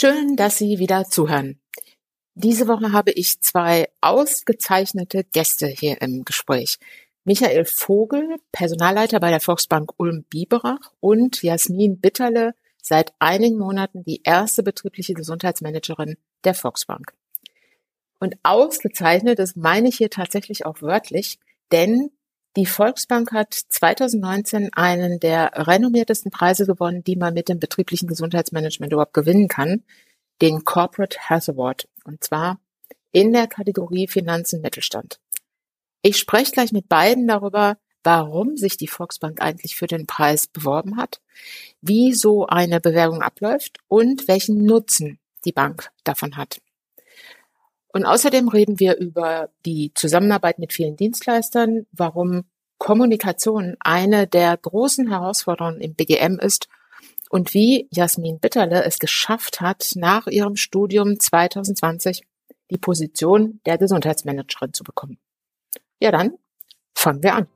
Schön, dass Sie wieder zuhören. Diese Woche habe ich zwei ausgezeichnete Gäste hier im Gespräch. Michael Vogel, Personalleiter bei der Volksbank Ulm-Biberach und Jasmin Bitterle, seit einigen Monaten die erste betriebliche Gesundheitsmanagerin der Volksbank. Und ausgezeichnet, das meine ich hier tatsächlich auch wörtlich, denn die Volksbank hat 2019 einen der renommiertesten Preise gewonnen, die man mit dem betrieblichen Gesundheitsmanagement überhaupt gewinnen kann, den Corporate Health Award. Und zwar in der Kategorie Finanzen Mittelstand. Ich spreche gleich mit beiden darüber, warum sich die Volksbank eigentlich für den Preis beworben hat, wie so eine Bewerbung abläuft und welchen Nutzen die Bank davon hat. Und außerdem reden wir über die Zusammenarbeit mit vielen Dienstleistern, warum Kommunikation eine der großen Herausforderungen im BGM ist und wie Jasmin Bitterle es geschafft hat, nach ihrem Studium 2020 die Position der Gesundheitsmanagerin zu bekommen. Ja, dann fangen wir an.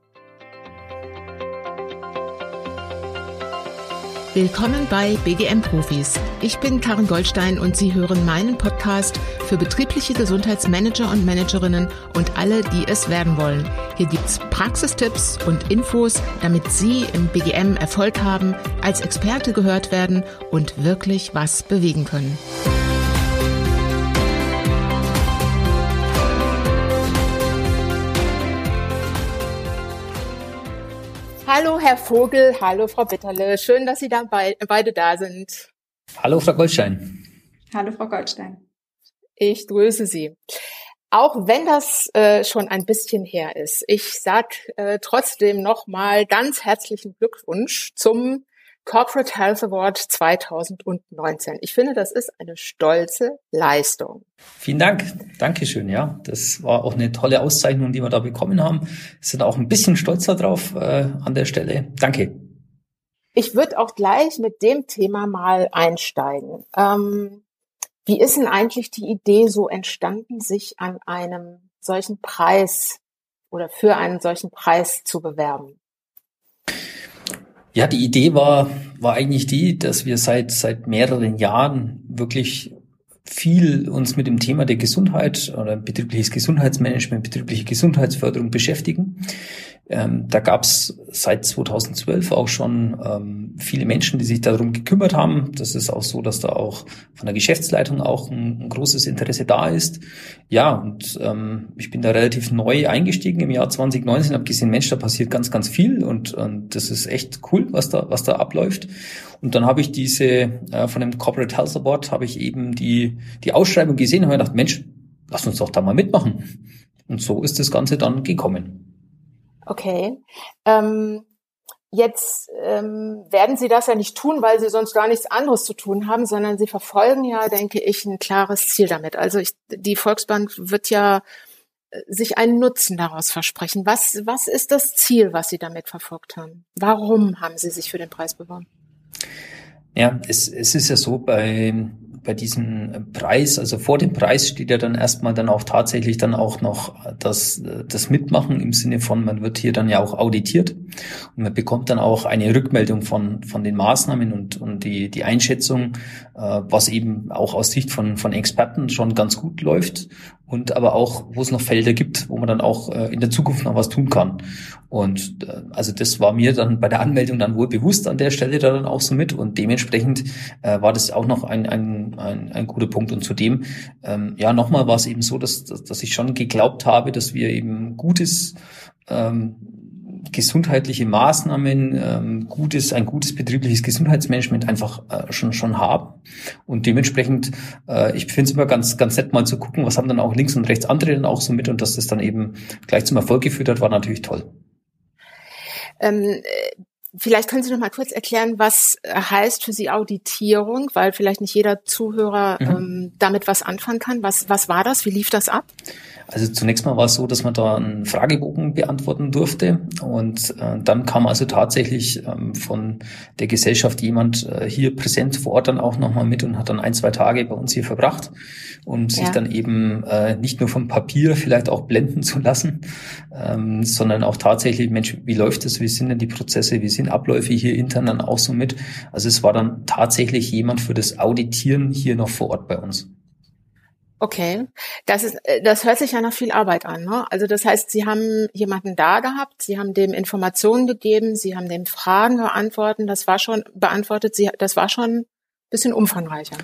Willkommen bei BGM Profis. Ich bin Karin Goldstein und Sie hören meinen Podcast für betriebliche Gesundheitsmanager und Managerinnen und alle, die es werden wollen. Hier gibt's Praxistipps und Infos, damit Sie im BGM Erfolg haben, als Experte gehört werden und wirklich was bewegen können. Hallo, Herr Vogel. Hallo, Frau Bitterle. Schön, dass Sie da bei, beide da sind. Hallo, Frau Goldstein. Hallo, Frau Goldstein. Ich grüße Sie. Auch wenn das äh, schon ein bisschen her ist, ich sag äh, trotzdem nochmal ganz herzlichen Glückwunsch zum Corporate Health Award 2019. Ich finde, das ist eine stolze Leistung. Vielen Dank. Dankeschön. Ja, das war auch eine tolle Auszeichnung, die wir da bekommen haben. Wir sind auch ein bisschen stolzer drauf äh, an der Stelle. Danke. Ich würde auch gleich mit dem Thema mal einsteigen. Ähm, wie ist denn eigentlich die Idee so entstanden, sich an einem solchen Preis oder für einen solchen Preis zu bewerben? Ja, die Idee war, war eigentlich die, dass wir seit, seit mehreren Jahren wirklich viel uns mit dem Thema der Gesundheit oder betriebliches Gesundheitsmanagement, betriebliche Gesundheitsförderung beschäftigen. Ähm, da gab es seit 2012 auch schon ähm, viele Menschen, die sich darum gekümmert haben. Das ist auch so, dass da auch von der Geschäftsleitung auch ein, ein großes Interesse da ist. Ja, und ähm, ich bin da relativ neu eingestiegen im Jahr 2019, habe gesehen, Mensch, da passiert ganz, ganz viel und, und das ist echt cool, was da, was da abläuft. Und dann habe ich diese, äh, von dem Corporate Health Award, habe ich eben die, die Ausschreibung gesehen und habe gedacht, Mensch, lass uns doch da mal mitmachen. Und so ist das Ganze dann gekommen. Okay. Ähm, jetzt ähm, werden Sie das ja nicht tun, weil Sie sonst gar nichts anderes zu tun haben, sondern Sie verfolgen ja, denke ich, ein klares Ziel damit. Also ich, die Volksbank wird ja äh, sich einen Nutzen daraus versprechen. Was, was ist das Ziel, was Sie damit verfolgt haben? Warum haben Sie sich für den Preis beworben? Ja, es, es ist ja so bei bei diesem Preis, also vor dem Preis steht ja dann erstmal dann auch tatsächlich dann auch noch das, das Mitmachen im Sinne von, man wird hier dann ja auch auditiert. Und man bekommt dann auch eine Rückmeldung von, von den Maßnahmen und, und die, die Einschätzung, äh, was eben auch aus Sicht von, von Experten schon ganz gut läuft und aber auch, wo es noch Felder gibt, wo man dann auch äh, in der Zukunft noch was tun kann. Und äh, also das war mir dann bei der Anmeldung dann wohl bewusst an der Stelle da dann auch so mit und dementsprechend äh, war das auch noch ein, ein, ein, ein guter Punkt. Und zudem, ähm, ja, nochmal war es eben so, dass, dass, dass ich schon geglaubt habe, dass wir eben gutes ähm, gesundheitliche Maßnahmen, ähm, gutes, ein gutes betriebliches Gesundheitsmanagement einfach äh, schon, schon haben. Und dementsprechend, äh, ich finde es immer ganz, ganz nett mal zu gucken, was haben dann auch links und rechts andere dann auch so mit und dass das dann eben gleich zum Erfolg geführt hat, war natürlich toll. Ähm, Vielleicht können Sie noch mal kurz erklären, was heißt für Sie Auditierung, weil vielleicht nicht jeder Zuhörer mhm. ähm, damit was anfangen kann. Was, was war das? Wie lief das ab? Also zunächst mal war es so, dass man da einen Fragebogen beantworten durfte und äh, dann kam also tatsächlich ähm, von der Gesellschaft jemand äh, hier präsent vor Ort dann auch nochmal mit und hat dann ein, zwei Tage bei uns hier verbracht, um sich ja. dann eben äh, nicht nur vom Papier vielleicht auch blenden zu lassen, ähm, sondern auch tatsächlich, Mensch, wie läuft das, wie sind denn die Prozesse, wie sind sind Abläufe hier intern dann auch so mit. Also es war dann tatsächlich jemand für das Auditieren hier noch vor Ort bei uns. Okay, das ist, äh, das hört sich ja nach viel Arbeit an. Ne? Also das heißt, Sie haben jemanden da gehabt, Sie haben dem Informationen gegeben, Sie haben dem Fragen beantwortet. Das war schon beantwortet. Sie, das war schon ein bisschen umfangreicher.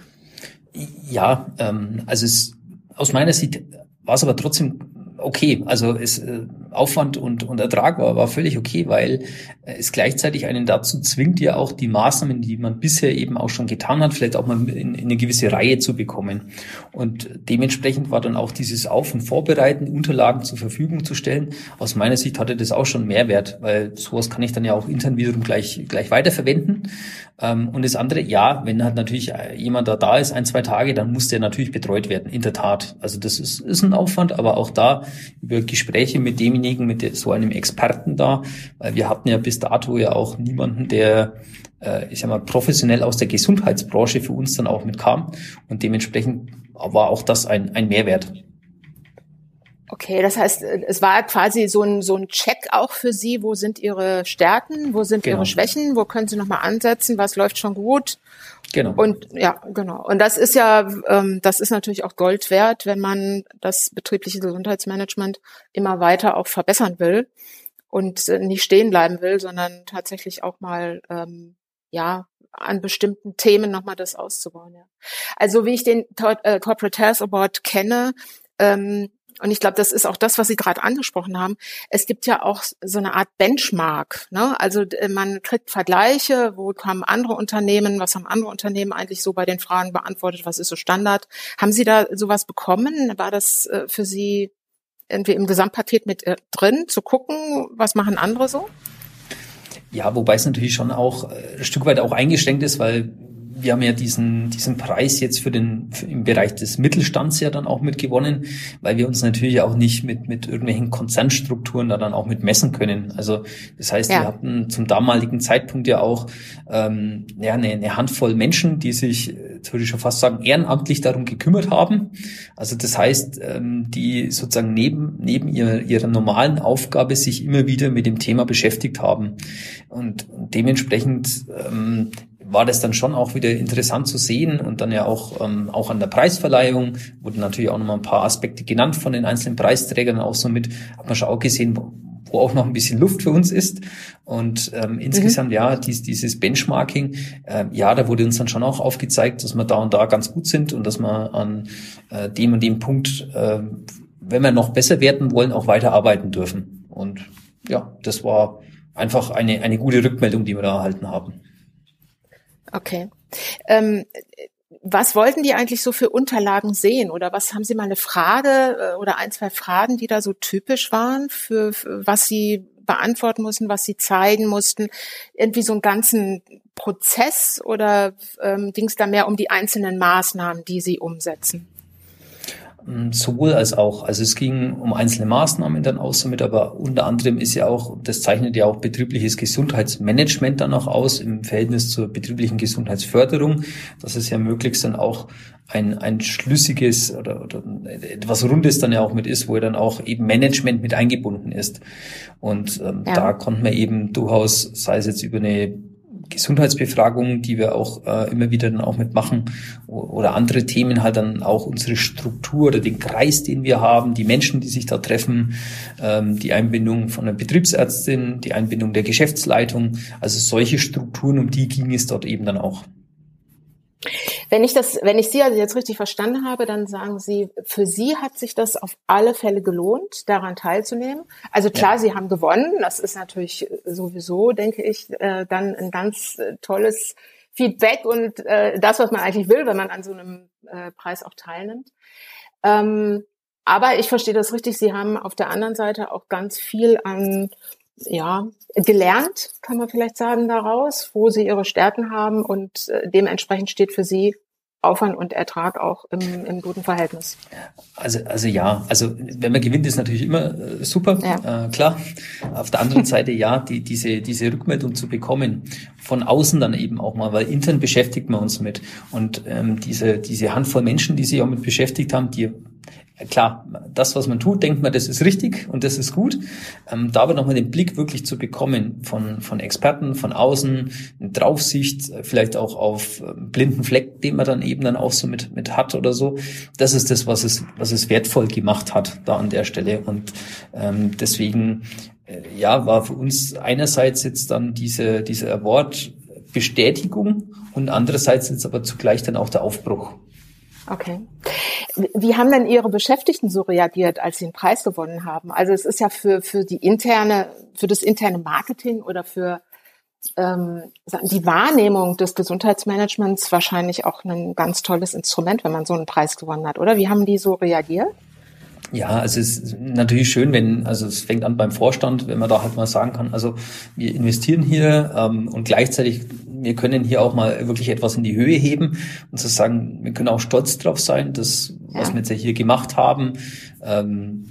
Ja, ähm, also es, aus meiner Sicht war es aber trotzdem okay. Also es, äh, Aufwand und, und Ertrag war, war völlig okay, weil äh, es gleichzeitig einen dazu zwingt, ja auch die Maßnahmen, die man bisher eben auch schon getan hat, vielleicht auch mal in, in eine gewisse Reihe zu bekommen. Und dementsprechend war dann auch dieses Auf- und Vorbereiten, Unterlagen zur Verfügung zu stellen. Aus meiner Sicht hatte das auch schon Mehrwert, weil sowas kann ich dann ja auch intern wiederum gleich, gleich weiterverwenden. Ähm, und das andere, ja, wenn halt natürlich jemand da da ist, ein, zwei Tage, dann muss der natürlich betreut werden, in der Tat. Also das ist, ist ein Aufwand, aber auch da über Gespräche mit demjenigen, mit so einem Experten da, weil wir hatten ja bis dato ja auch niemanden, der äh, ich sag mal, professionell aus der Gesundheitsbranche für uns dann auch mitkam. Und dementsprechend war auch das ein, ein Mehrwert. Okay, das heißt, es war quasi so ein, so ein Check auch für Sie. Wo sind Ihre Stärken? Wo sind genau. Ihre Schwächen? Wo können Sie nochmal ansetzen? Was läuft schon gut? Genau. Und ja, genau. Und das ist ja, ähm, das ist natürlich auch Gold wert, wenn man das betriebliche Gesundheitsmanagement immer weiter auch verbessern will und nicht stehen bleiben will, sondern tatsächlich auch mal ähm, ja an bestimmten Themen nochmal das auszubauen. Ja. Also wie ich den äh, Corporate Health Award kenne, ähm, und ich glaube, das ist auch das, was Sie gerade angesprochen haben. Es gibt ja auch so eine Art Benchmark. Ne? Also man kriegt Vergleiche, wo haben andere Unternehmen, was haben andere Unternehmen eigentlich so bei den Fragen beantwortet, was ist so Standard. Haben Sie da sowas bekommen? War das äh, für Sie irgendwie im Gesamtpaket mit äh, drin, zu gucken, was machen andere so? Ja, wobei es natürlich schon auch äh, ein Stück weit auch eingeschränkt ist, weil wir haben ja diesen, diesen Preis jetzt für den, für im Bereich des Mittelstands ja dann auch mitgewonnen, weil wir uns natürlich auch nicht mit, mit irgendwelchen Konzernstrukturen da dann auch mit messen können. Also, das heißt, ja. wir hatten zum damaligen Zeitpunkt ja auch, ähm, ja, eine, eine Handvoll Menschen, die sich, äh, würde ich schon fast sagen, ehrenamtlich darum gekümmert haben. Also, das heißt, ähm, die sozusagen neben, neben ihrer, ihrer normalen Aufgabe sich immer wieder mit dem Thema beschäftigt haben. Und, und dementsprechend, ähm, war das dann schon auch wieder interessant zu sehen und dann ja auch, ähm, auch an der Preisverleihung wurden natürlich auch nochmal ein paar Aspekte genannt von den einzelnen Preisträgern auch so mit, hat man schon auch gesehen, wo, auch noch ein bisschen Luft für uns ist. Und ähm, mhm. insgesamt, ja, dies, dieses Benchmarking, äh, ja, da wurde uns dann schon auch aufgezeigt, dass wir da und da ganz gut sind und dass wir an äh, dem und dem Punkt, äh, wenn wir noch besser werden wollen, auch weiter arbeiten dürfen. Und ja, das war einfach eine, eine gute Rückmeldung, die wir da erhalten haben. Okay. Ähm, was wollten die eigentlich so für Unterlagen sehen? Oder was haben Sie mal eine Frage äh, oder ein, zwei Fragen, die da so typisch waren, für, für was Sie beantworten mussten, was Sie zeigen mussten? Irgendwie so einen ganzen Prozess oder ähm, ging es da mehr um die einzelnen Maßnahmen, die Sie umsetzen? Sowohl als auch. Also es ging um einzelne Maßnahmen dann aus damit, aber unter anderem ist ja auch, das zeichnet ja auch betriebliches Gesundheitsmanagement dann auch aus im Verhältnis zur betrieblichen Gesundheitsförderung, dass es ja möglichst dann auch ein, ein schlüssiges oder, oder etwas Rundes dann ja auch mit ist, wo ja dann auch eben Management mit eingebunden ist. Und ähm, ja. da konnte man eben durchaus, sei es jetzt über eine Gesundheitsbefragungen, die wir auch äh, immer wieder dann auch mitmachen oder andere Themen halt dann auch unsere Struktur oder den Kreis, den wir haben, die Menschen, die sich da treffen, ähm, die Einbindung von der Betriebsärztin, die Einbindung der Geschäftsleitung, also solche Strukturen, um die ging es dort eben dann auch. Wenn ich das, wenn ich Sie also jetzt richtig verstanden habe, dann sagen Sie, für Sie hat sich das auf alle Fälle gelohnt, daran teilzunehmen. Also klar, ja. Sie haben gewonnen. Das ist natürlich sowieso, denke ich, äh, dann ein ganz äh, tolles Feedback und äh, das, was man eigentlich will, wenn man an so einem Preis auch teilnimmt. Ähm, aber ich verstehe das richtig. Sie haben auf der anderen Seite auch ganz viel an ja, gelernt, kann man vielleicht sagen, daraus, wo sie ihre Stärken haben und äh, dementsprechend steht für sie Aufwand und Ertrag auch im, im guten Verhältnis. Also, also ja, also wenn man gewinnt, ist natürlich immer äh, super, ja. äh, klar. Auf der anderen Seite ja, die, diese, diese Rückmeldung zu bekommen, von außen dann eben auch mal, weil intern beschäftigt man uns mit. Und ähm, diese, diese Handvoll Menschen, die sich auch mit beschäftigt haben, die klar, das, was man tut, denkt man, das ist richtig und das ist gut. Ähm, da aber nochmal den Blick wirklich zu bekommen von, von Experten, von außen, eine Draufsicht, vielleicht auch auf ähm, blinden Fleck, den man dann eben dann auch so mit, mit hat oder so. Das ist das, was es, was es wertvoll gemacht hat da an der Stelle. Und ähm, deswegen, äh, ja, war für uns einerseits jetzt dann diese, diese Award Bestätigung und andererseits jetzt aber zugleich dann auch der Aufbruch. Okay. Wie haben denn Ihre Beschäftigten so reagiert, als Sie den Preis gewonnen haben? Also es ist ja für, für die interne, für das interne Marketing oder für ähm, die Wahrnehmung des Gesundheitsmanagements wahrscheinlich auch ein ganz tolles Instrument, wenn man so einen Preis gewonnen hat, oder? Wie haben die so reagiert? Ja, also es ist natürlich schön, wenn, also es fängt an beim Vorstand, wenn man da halt mal sagen kann, also wir investieren hier ähm, und gleichzeitig wir können hier auch mal wirklich etwas in die Höhe heben und zu sagen, wir können auch stolz drauf sein, dass ja. was wir jetzt hier gemacht haben. Ähm,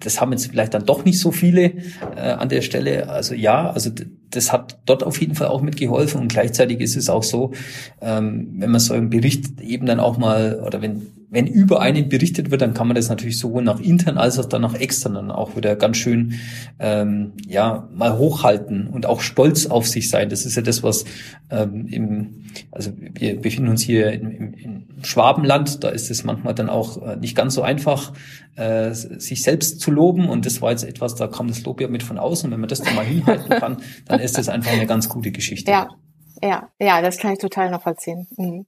das haben jetzt vielleicht dann doch nicht so viele äh, an der Stelle. Also ja, also das hat dort auf jeden Fall auch mitgeholfen und gleichzeitig ist es auch so, ähm, wenn man so einen Bericht eben dann auch mal oder wenn wenn über einen berichtet wird, dann kann man das natürlich sowohl nach intern als auch dann nach extern dann auch wieder ganz schön ähm, ja mal hochhalten und auch stolz auf sich sein. Das ist ja das, was ähm, im also wir befinden uns hier im, im, im Schwabenland, da ist es manchmal dann auch äh, nicht ganz so einfach, äh, sich selbst zu loben und das war jetzt etwas, da kam das Lob ja mit von außen. Wenn man das dann mal hinhalten kann, dann ist das einfach eine ganz gute Geschichte. Ja. Ja, ja, das kann ich total nachvollziehen. Mhm.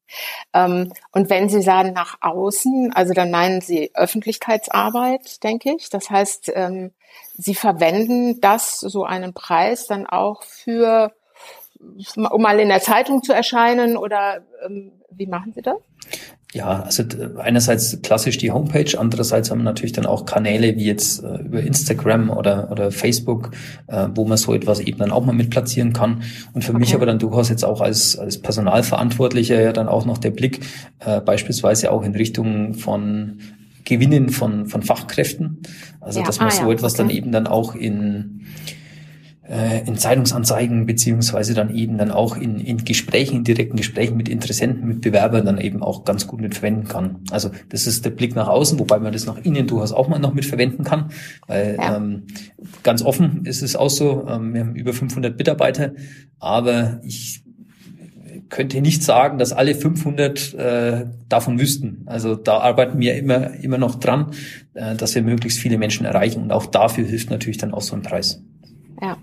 Ähm, und wenn Sie sagen nach außen, also dann meinen Sie Öffentlichkeitsarbeit, denke ich. Das heißt, ähm, Sie verwenden das, so einen Preis, dann auch für, um mal in der Zeitung zu erscheinen oder ähm, wie machen Sie das? Ja, also einerseits klassisch die Homepage, andererseits haben wir natürlich dann auch Kanäle wie jetzt äh, über Instagram oder, oder Facebook, äh, wo man so etwas eben dann auch mal mit platzieren kann. Und für okay. mich aber dann durchaus jetzt auch als, als Personalverantwortlicher ja dann auch noch der Blick äh, beispielsweise auch in Richtung von Gewinnen von, von Fachkräften. Also ja, dass man ah, so ja, etwas okay. dann eben dann auch in äh, in Zeitungsanzeigen beziehungsweise dann eben dann auch in, in Gesprächen, in direkten Gesprächen mit Interessenten, mit Bewerbern dann eben auch ganz gut mit verwenden kann. Also das ist der Blick nach außen, wobei man das nach innen durchaus auch mal noch mit verwenden kann, weil ja. ähm, ganz offen ist es auch so, ähm, wir haben über 500 Mitarbeiter, aber ich könnte nicht sagen, dass alle 500 äh, davon wüssten. Also da arbeiten wir immer immer noch dran, äh, dass wir möglichst viele Menschen erreichen und auch dafür hilft natürlich dann auch so ein Preis. Ja.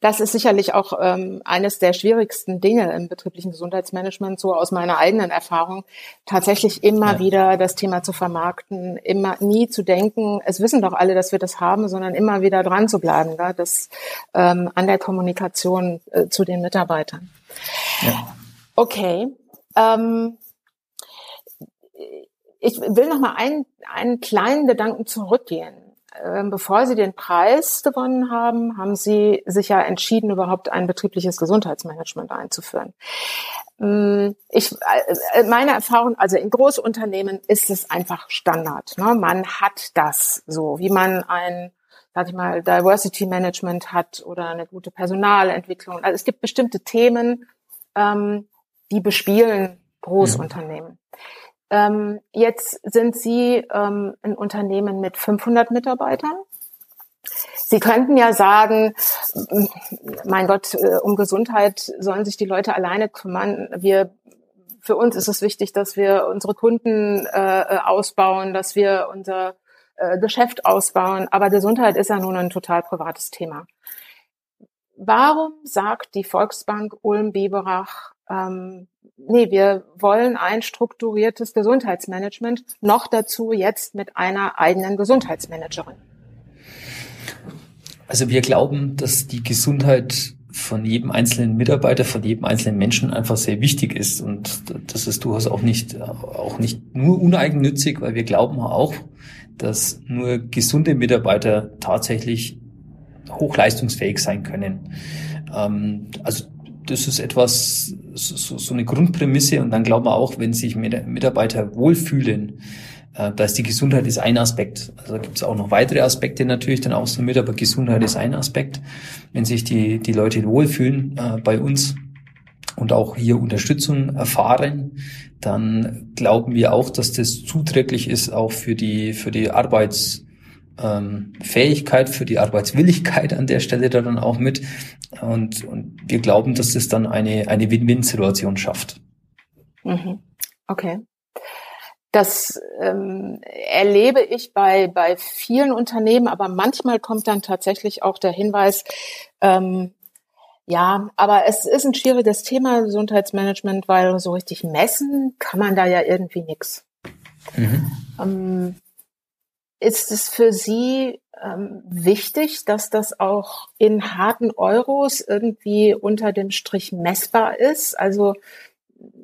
Das ist sicherlich auch ähm, eines der schwierigsten Dinge im betrieblichen Gesundheitsmanagement, so aus meiner eigenen Erfahrung, tatsächlich immer ja. wieder das Thema zu vermarkten, immer nie zu denken, es wissen doch alle, dass wir das haben, sondern immer wieder dran zu bleiben, ja, das ähm, an der Kommunikation äh, zu den Mitarbeitern. Ja. Okay. Ähm, ich will noch mal einen, einen kleinen Gedanken zurückgehen. Ähm, bevor Sie den Preis gewonnen haben, haben Sie sich ja entschieden, überhaupt ein betriebliches Gesundheitsmanagement einzuführen. Mm, ich, äh, meine Erfahrung, also in Großunternehmen ist es einfach Standard. Ne? Man hat das so, wie man ein, sag ich mal, Diversity Management hat oder eine gute Personalentwicklung. Also es gibt bestimmte Themen, ähm, die bespielen Großunternehmen. Mhm. Ähm, jetzt sind Sie ähm, ein Unternehmen mit 500 Mitarbeitern. Sie könnten ja sagen, mein Gott, äh, um Gesundheit sollen sich die Leute alleine kümmern. Wir, für uns ist es wichtig, dass wir unsere Kunden äh, äh ausbauen, dass wir unser äh, Geschäft ausbauen. Aber Gesundheit ist ja nun ein total privates Thema. Warum sagt die Volksbank Ulm-Biberach, ähm, nee, wir wollen ein strukturiertes Gesundheitsmanagement, noch dazu jetzt mit einer eigenen Gesundheitsmanagerin. Also wir glauben, dass die Gesundheit von jedem einzelnen Mitarbeiter, von jedem einzelnen Menschen einfach sehr wichtig ist. Und das ist durchaus auch nicht, auch nicht nur uneigennützig, weil wir glauben auch, dass nur gesunde Mitarbeiter tatsächlich hochleistungsfähig sein können. Ähm, also das ist etwas, so, so eine Grundprämisse und dann glauben wir auch, wenn sich Mitarbeiter wohlfühlen, äh, da ist die Gesundheit ist ein Aspekt. Also da gibt es auch noch weitere Aspekte natürlich dann außen mit, aber Gesundheit ist ein Aspekt. Wenn sich die, die Leute wohlfühlen äh, bei uns, und auch hier Unterstützung erfahren, dann glauben wir auch, dass das zuträglich ist auch für die, für die Arbeitsfähigkeit, für die Arbeitswilligkeit an der Stelle da dann auch mit. Und, und wir glauben, dass das dann eine, eine Win-Win-Situation schafft. Mhm. Okay. Das ähm, erlebe ich bei, bei vielen Unternehmen, aber manchmal kommt dann tatsächlich auch der Hinweis, ähm, ja, aber es ist ein schwieriges Thema, Gesundheitsmanagement, weil so richtig messen kann man da ja irgendwie nichts. Mhm. Ähm, ist es für Sie ähm, wichtig, dass das auch in harten Euros irgendwie unter dem Strich messbar ist? Also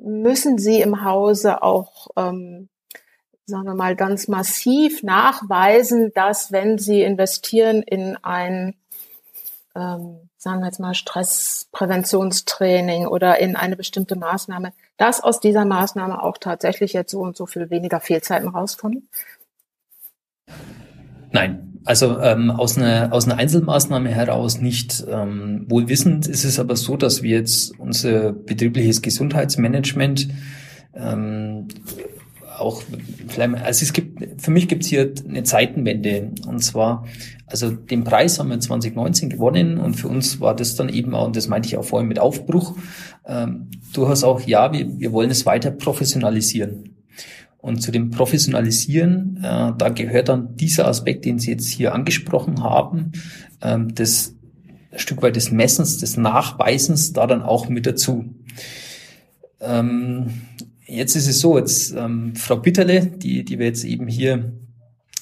müssen Sie im Hause auch, ähm, sagen wir mal, ganz massiv nachweisen, dass wenn Sie investieren in ein ähm, sagen wir jetzt mal Stresspräventionstraining oder in eine bestimmte Maßnahme, dass aus dieser Maßnahme auch tatsächlich jetzt so und so viel weniger Fehlzeiten rauskommen? Nein, also ähm, aus, einer, aus einer Einzelmaßnahme heraus nicht. Ähm, wohlwissend ist es aber so, dass wir jetzt unser betriebliches Gesundheitsmanagement ähm, auch also es gibt, für mich gibt es hier eine Zeitenwende. Und zwar, also den Preis haben wir 2019 gewonnen und für uns war das dann eben auch, und das meinte ich auch vorhin mit Aufbruch, ähm, durchaus auch, ja, wir, wir wollen es weiter professionalisieren. Und zu dem Professionalisieren, äh, da gehört dann dieser Aspekt, den Sie jetzt hier angesprochen haben, ähm, ein Stück weit des Messens, des Nachweisens da dann auch mit dazu. Ähm, Jetzt ist es so, jetzt ähm, Frau Bitterle, die, die wir jetzt eben hier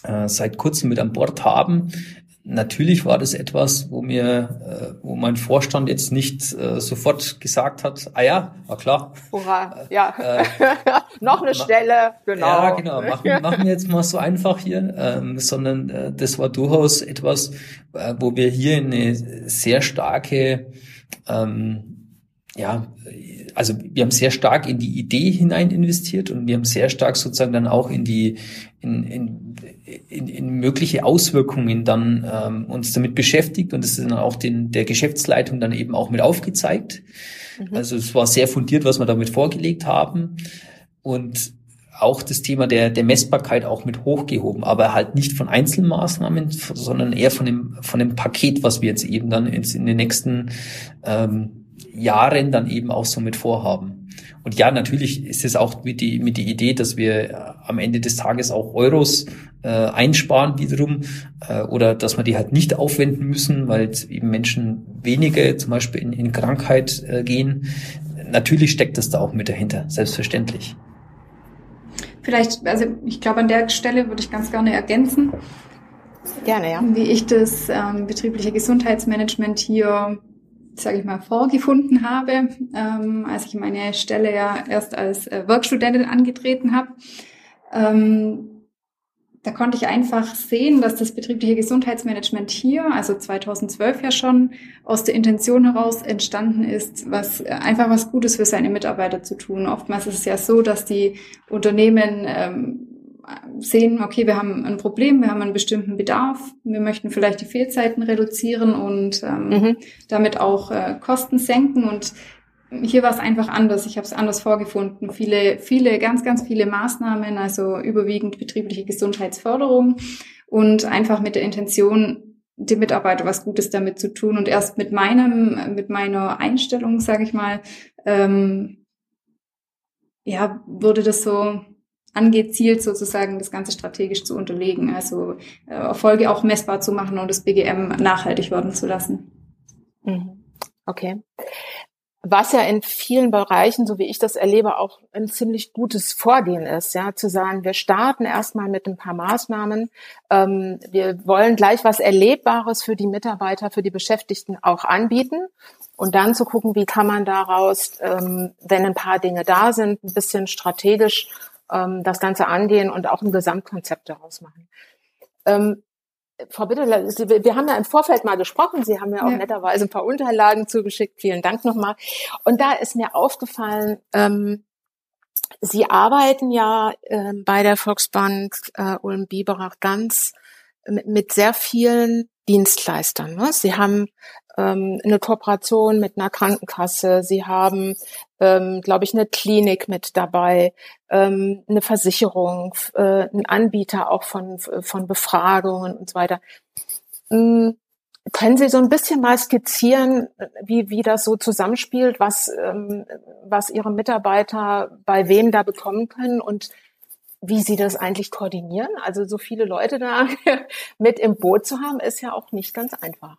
äh, seit kurzem mit an Bord haben, Natürlich war das etwas, wo mir, äh, wo mein Vorstand jetzt nicht äh, sofort gesagt hat, ah ja, war klar. Hurra, ja. Äh, Noch eine Stelle, genau. Ja, genau. Machen, machen jetzt mal so einfach hier, ähm, sondern äh, das war durchaus etwas, äh, wo wir hier eine sehr starke ähm, ja, also wir haben sehr stark in die Idee hinein investiert und wir haben sehr stark sozusagen dann auch in die in, in, in, in mögliche Auswirkungen dann ähm, uns damit beschäftigt und ist dann auch den der Geschäftsleitung dann eben auch mit aufgezeigt. Mhm. Also es war sehr fundiert, was wir damit vorgelegt haben und auch das Thema der, der Messbarkeit auch mit hochgehoben, aber halt nicht von Einzelmaßnahmen, sondern eher von dem, von dem Paket, was wir jetzt eben dann in, in den nächsten ähm, Jahren dann eben auch so mit vorhaben. Und ja, natürlich ist es auch mit die, mit die Idee, dass wir äh, am Ende des Tages auch Euros äh, einsparen wiederum äh, oder dass wir die halt nicht aufwenden müssen, weil eben Menschen weniger zum Beispiel in, in Krankheit äh, gehen. Natürlich steckt das da auch mit dahinter, selbstverständlich. Vielleicht, also ich glaube, an der Stelle würde ich ganz gerne ergänzen. Gerne, ja. Wie ich das ähm, betriebliche Gesundheitsmanagement hier sage ich mal, vorgefunden habe, ähm, als ich meine Stelle ja erst als äh, Werkstudentin angetreten habe. Ähm, da konnte ich einfach sehen, dass das betriebliche Gesundheitsmanagement hier, also 2012 ja schon, aus der Intention heraus entstanden ist, was einfach was Gutes für seine Mitarbeiter zu tun. Oftmals ist es ja so, dass die Unternehmen ähm, sehen, okay, wir haben ein Problem, wir haben einen bestimmten Bedarf, wir möchten vielleicht die Fehlzeiten reduzieren und ähm, mhm. damit auch äh, Kosten senken und hier war es einfach anders. Ich habe es anders vorgefunden. Viele, viele, ganz, ganz viele Maßnahmen, also überwiegend betriebliche Gesundheitsförderung und einfach mit der Intention, dem Mitarbeiter was Gutes damit zu tun. Und erst mit meinem, mit meiner Einstellung, sage ich mal, ähm, ja, wurde das so angezielt sozusagen das Ganze strategisch zu unterlegen, also äh, Erfolge auch messbar zu machen und das BGM nachhaltig werden zu lassen. Mhm. Okay. Was ja in vielen Bereichen, so wie ich das erlebe, auch ein ziemlich gutes Vorgehen ist, ja, zu sagen, wir starten erstmal mit ein paar Maßnahmen. Ähm, wir wollen gleich was Erlebbares für die Mitarbeiter, für die Beschäftigten auch anbieten und dann zu gucken, wie kann man daraus, ähm, wenn ein paar Dinge da sind, ein bisschen strategisch ähm, das Ganze angehen und auch ein Gesamtkonzept daraus machen. Ähm, Frau Bitterler, wir haben ja im Vorfeld mal gesprochen. Sie haben mir auch ja. netterweise ein paar Unterlagen zugeschickt. Vielen Dank nochmal. Und da ist mir aufgefallen, ähm, Sie arbeiten ja ähm, bei der Volksbank äh, Ulm-Biberach ganz mit, mit sehr vielen Dienstleistern. Ne? Sie haben ähm, eine Kooperation mit einer Krankenkasse, sie haben, ähm, glaube ich, eine Klinik mit dabei, ähm, eine Versicherung, äh, ein Anbieter auch von, von Befragungen und so weiter. Ähm, können Sie so ein bisschen mal skizzieren, wie, wie das so zusammenspielt, was, ähm, was Ihre Mitarbeiter bei wem da bekommen können und wie Sie das eigentlich koordinieren? Also so viele Leute da mit im Boot zu haben, ist ja auch nicht ganz einfach.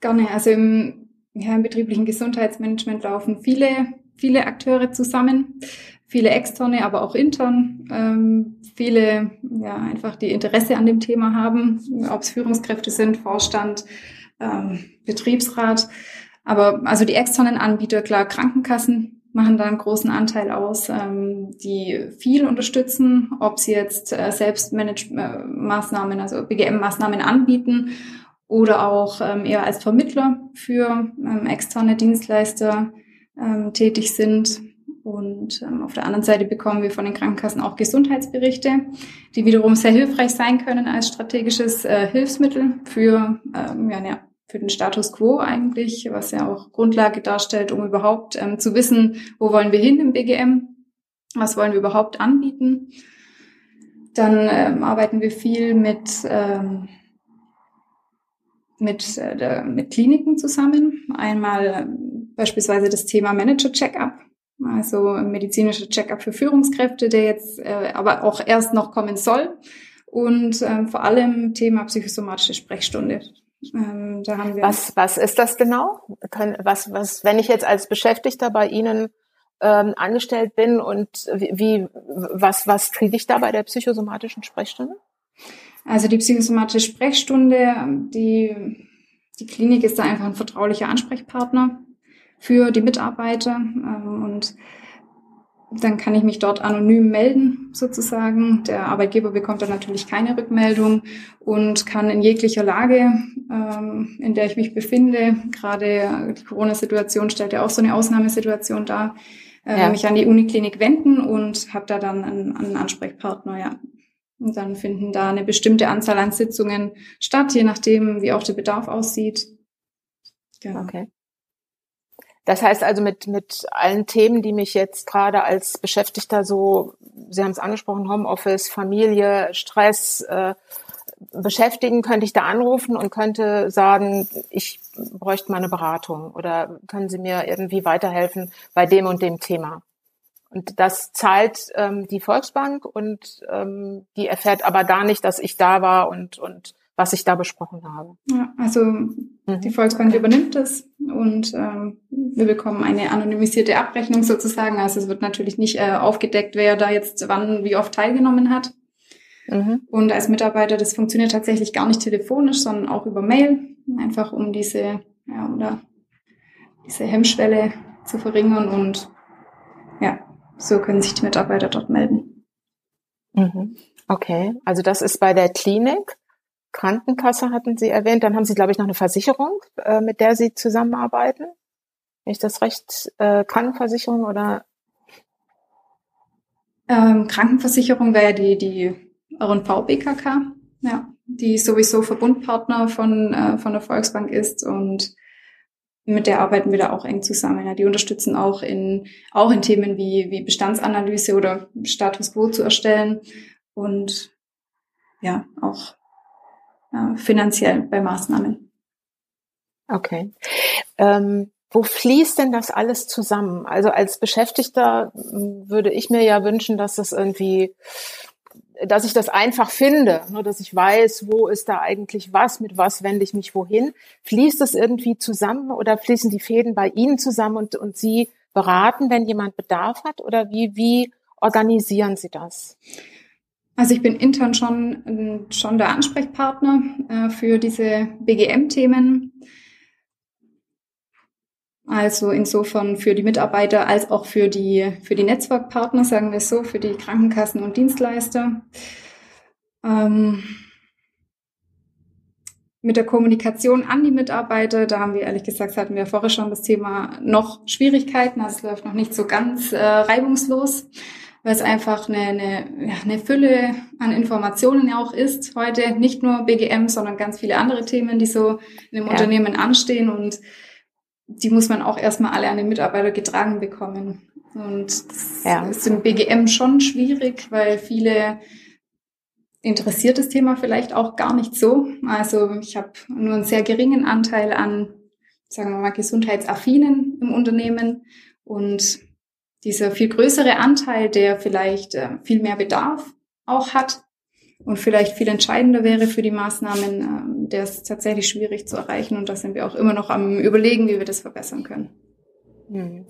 Gerne. Also im, ja, im betrieblichen Gesundheitsmanagement laufen viele, viele Akteure zusammen, viele externe, aber auch intern. Ähm, viele, ja, einfach die Interesse an dem Thema haben, ob es Führungskräfte sind, Vorstand, ähm, Betriebsrat. Aber also die externen Anbieter, klar, Krankenkassen machen da einen großen Anteil aus, ähm, die viel unterstützen, ob sie jetzt äh, Selbstmanagement-Maßnahmen, also BGM-Maßnahmen anbieten oder auch ähm, eher als Vermittler für ähm, externe Dienstleister ähm, tätig sind. Und ähm, auf der anderen Seite bekommen wir von den Krankenkassen auch Gesundheitsberichte, die wiederum sehr hilfreich sein können als strategisches äh, Hilfsmittel für, ähm, ja, ja, für den Status quo eigentlich, was ja auch Grundlage darstellt, um überhaupt ähm, zu wissen, wo wollen wir hin im BGM, was wollen wir überhaupt anbieten. Dann ähm, arbeiten wir viel mit ähm, mit, äh, mit Kliniken zusammen. Einmal äh, beispielsweise das Thema Manager-Check-up, also medizinischer Check-up für Führungskräfte, der jetzt äh, aber auch erst noch kommen soll. Und ähm, vor allem Thema psychosomatische Sprechstunde. Ähm, da haben wir was, was ist das genau? Was, was, wenn ich jetzt als Beschäftigter bei Ihnen ähm, angestellt bin und wie, was, was kriege ich da bei der psychosomatischen Sprechstunde? Also die psychosomatische Sprechstunde, die, die Klinik ist da einfach ein vertraulicher Ansprechpartner für die Mitarbeiter ähm, und dann kann ich mich dort anonym melden, sozusagen. Der Arbeitgeber bekommt dann natürlich keine Rückmeldung und kann in jeglicher Lage, ähm, in der ich mich befinde, gerade die Corona-Situation stellt ja auch so eine Ausnahmesituation dar, äh, ja. mich an die Uniklinik wenden und habe da dann einen, einen Ansprechpartner, ja. Und dann finden da eine bestimmte Anzahl an Sitzungen statt, je nachdem, wie auch der Bedarf aussieht. Genau. Okay. Das heißt also mit, mit allen Themen, die mich jetzt gerade als Beschäftigter so, Sie haben es angesprochen, Homeoffice, Familie, Stress äh, beschäftigen, könnte ich da anrufen und könnte sagen, ich bräuchte mal eine Beratung oder können Sie mir irgendwie weiterhelfen bei dem und dem Thema. Und das zahlt ähm, die Volksbank und ähm, die erfährt aber da nicht, dass ich da war und, und was ich da besprochen habe. Ja, also mhm. die Volksbank übernimmt das und ähm, wir bekommen eine anonymisierte Abrechnung sozusagen. Also es wird natürlich nicht äh, aufgedeckt, wer da jetzt wann wie oft teilgenommen hat. Mhm. Und als Mitarbeiter, das funktioniert tatsächlich gar nicht telefonisch, sondern auch über Mail, einfach um diese, ja, oder diese Hemmschwelle zu verringern und ja, so können sich die Mitarbeiter dort melden. Mhm. Okay, also das ist bei der Klinik. Krankenkasse hatten Sie erwähnt. Dann haben Sie, glaube ich, noch eine Versicherung, äh, mit der Sie zusammenarbeiten. Wenn das recht, äh, Krankenversicherung oder? Ähm, Krankenversicherung wäre die, die R&V BKK, ja, die sowieso Verbundpartner von, äh, von der Volksbank ist und mit der arbeiten wir da auch eng zusammen. Ja, die unterstützen auch in, auch in Themen wie, wie Bestandsanalyse oder Status Quo zu erstellen und ja, auch äh, finanziell bei Maßnahmen. Okay. Ähm, wo fließt denn das alles zusammen? Also als Beschäftigter würde ich mir ja wünschen, dass das irgendwie dass ich das einfach finde, nur dass ich weiß, wo ist da eigentlich was, mit was wende ich mich wohin. Fließt es irgendwie zusammen oder fließen die Fäden bei Ihnen zusammen und, und Sie beraten, wenn jemand Bedarf hat? Oder wie, wie organisieren Sie das? Also ich bin intern schon, schon der Ansprechpartner äh, für diese BGM-Themen. Also insofern für die Mitarbeiter als auch für die, für die Netzwerkpartner, sagen wir es so, für die Krankenkassen und Dienstleister. Ähm, mit der Kommunikation an die Mitarbeiter, da haben wir ehrlich gesagt, hatten wir vorher schon das Thema noch Schwierigkeiten, also es läuft noch nicht so ganz äh, reibungslos. Weil es einfach eine, eine, ja, eine Fülle an Informationen ja auch ist heute. Nicht nur BGM, sondern ganz viele andere Themen, die so in dem ja. Unternehmen anstehen und die muss man auch erstmal alle an den Mitarbeiter getragen bekommen. Und das ja. ist im BGM schon schwierig, weil viele interessiert das Thema vielleicht auch gar nicht so. Also ich habe nur einen sehr geringen Anteil an, sagen wir mal, gesundheitsaffinen im Unternehmen und dieser viel größere Anteil, der vielleicht äh, viel mehr Bedarf auch hat und vielleicht viel entscheidender wäre für die Maßnahmen, äh, der ist tatsächlich schwierig zu erreichen und da sind wir auch immer noch am Überlegen, wie wir das verbessern können. Hm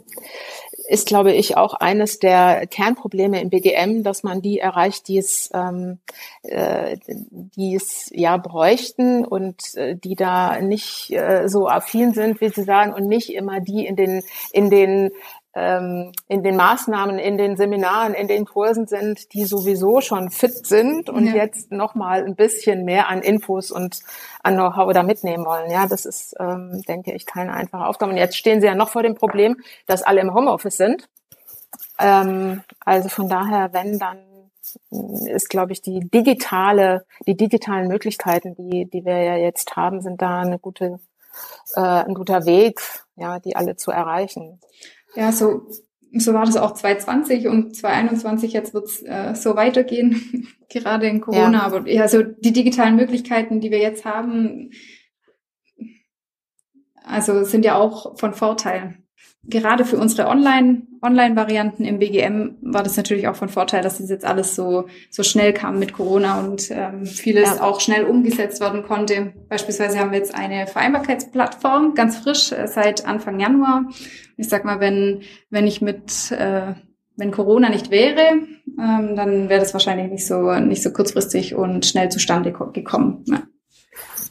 ist, glaube ich, auch eines der Kernprobleme im BGM, dass man die erreicht, die es, ähm, äh, die es ja bräuchten und äh, die da nicht äh, so affin sind, wie Sie sagen, und nicht immer die in den in den ähm, in den Maßnahmen, in den Seminaren, in den Kursen sind, die sowieso schon fit sind und ja. jetzt noch mal ein bisschen mehr an Infos und an Know-how da mitnehmen wollen. Ja, das ist, ähm, denke ich, keine einfache Aufgabe. Und jetzt stehen sie ja noch vor dem Problem, dass alle im Homeoffice sind. Ähm, also von daher, wenn dann ist, glaube ich, die digitale, die digitalen Möglichkeiten, die, die wir ja jetzt haben, sind da eine gute, äh, ein guter Weg, ja, die alle zu erreichen. Ja, so, so war das auch 2020 und 2021 jetzt wird's äh, so weitergehen, gerade in Corona. Ja. Aber ja, so die digitalen Möglichkeiten, die wir jetzt haben, also sind ja auch von Vorteil gerade für unsere Online, Online-Varianten im BGM war das natürlich auch von Vorteil, dass das jetzt alles so, so schnell kam mit Corona und ähm, vieles ja. auch schnell umgesetzt werden konnte. Beispielsweise haben wir jetzt eine Vereinbarkeitsplattform, ganz frisch, äh, seit Anfang Januar. Ich sag mal, wenn, wenn ich mit, äh, wenn Corona nicht wäre, ähm, dann wäre das wahrscheinlich nicht so, nicht so kurzfristig und schnell zustande gekommen. Ja,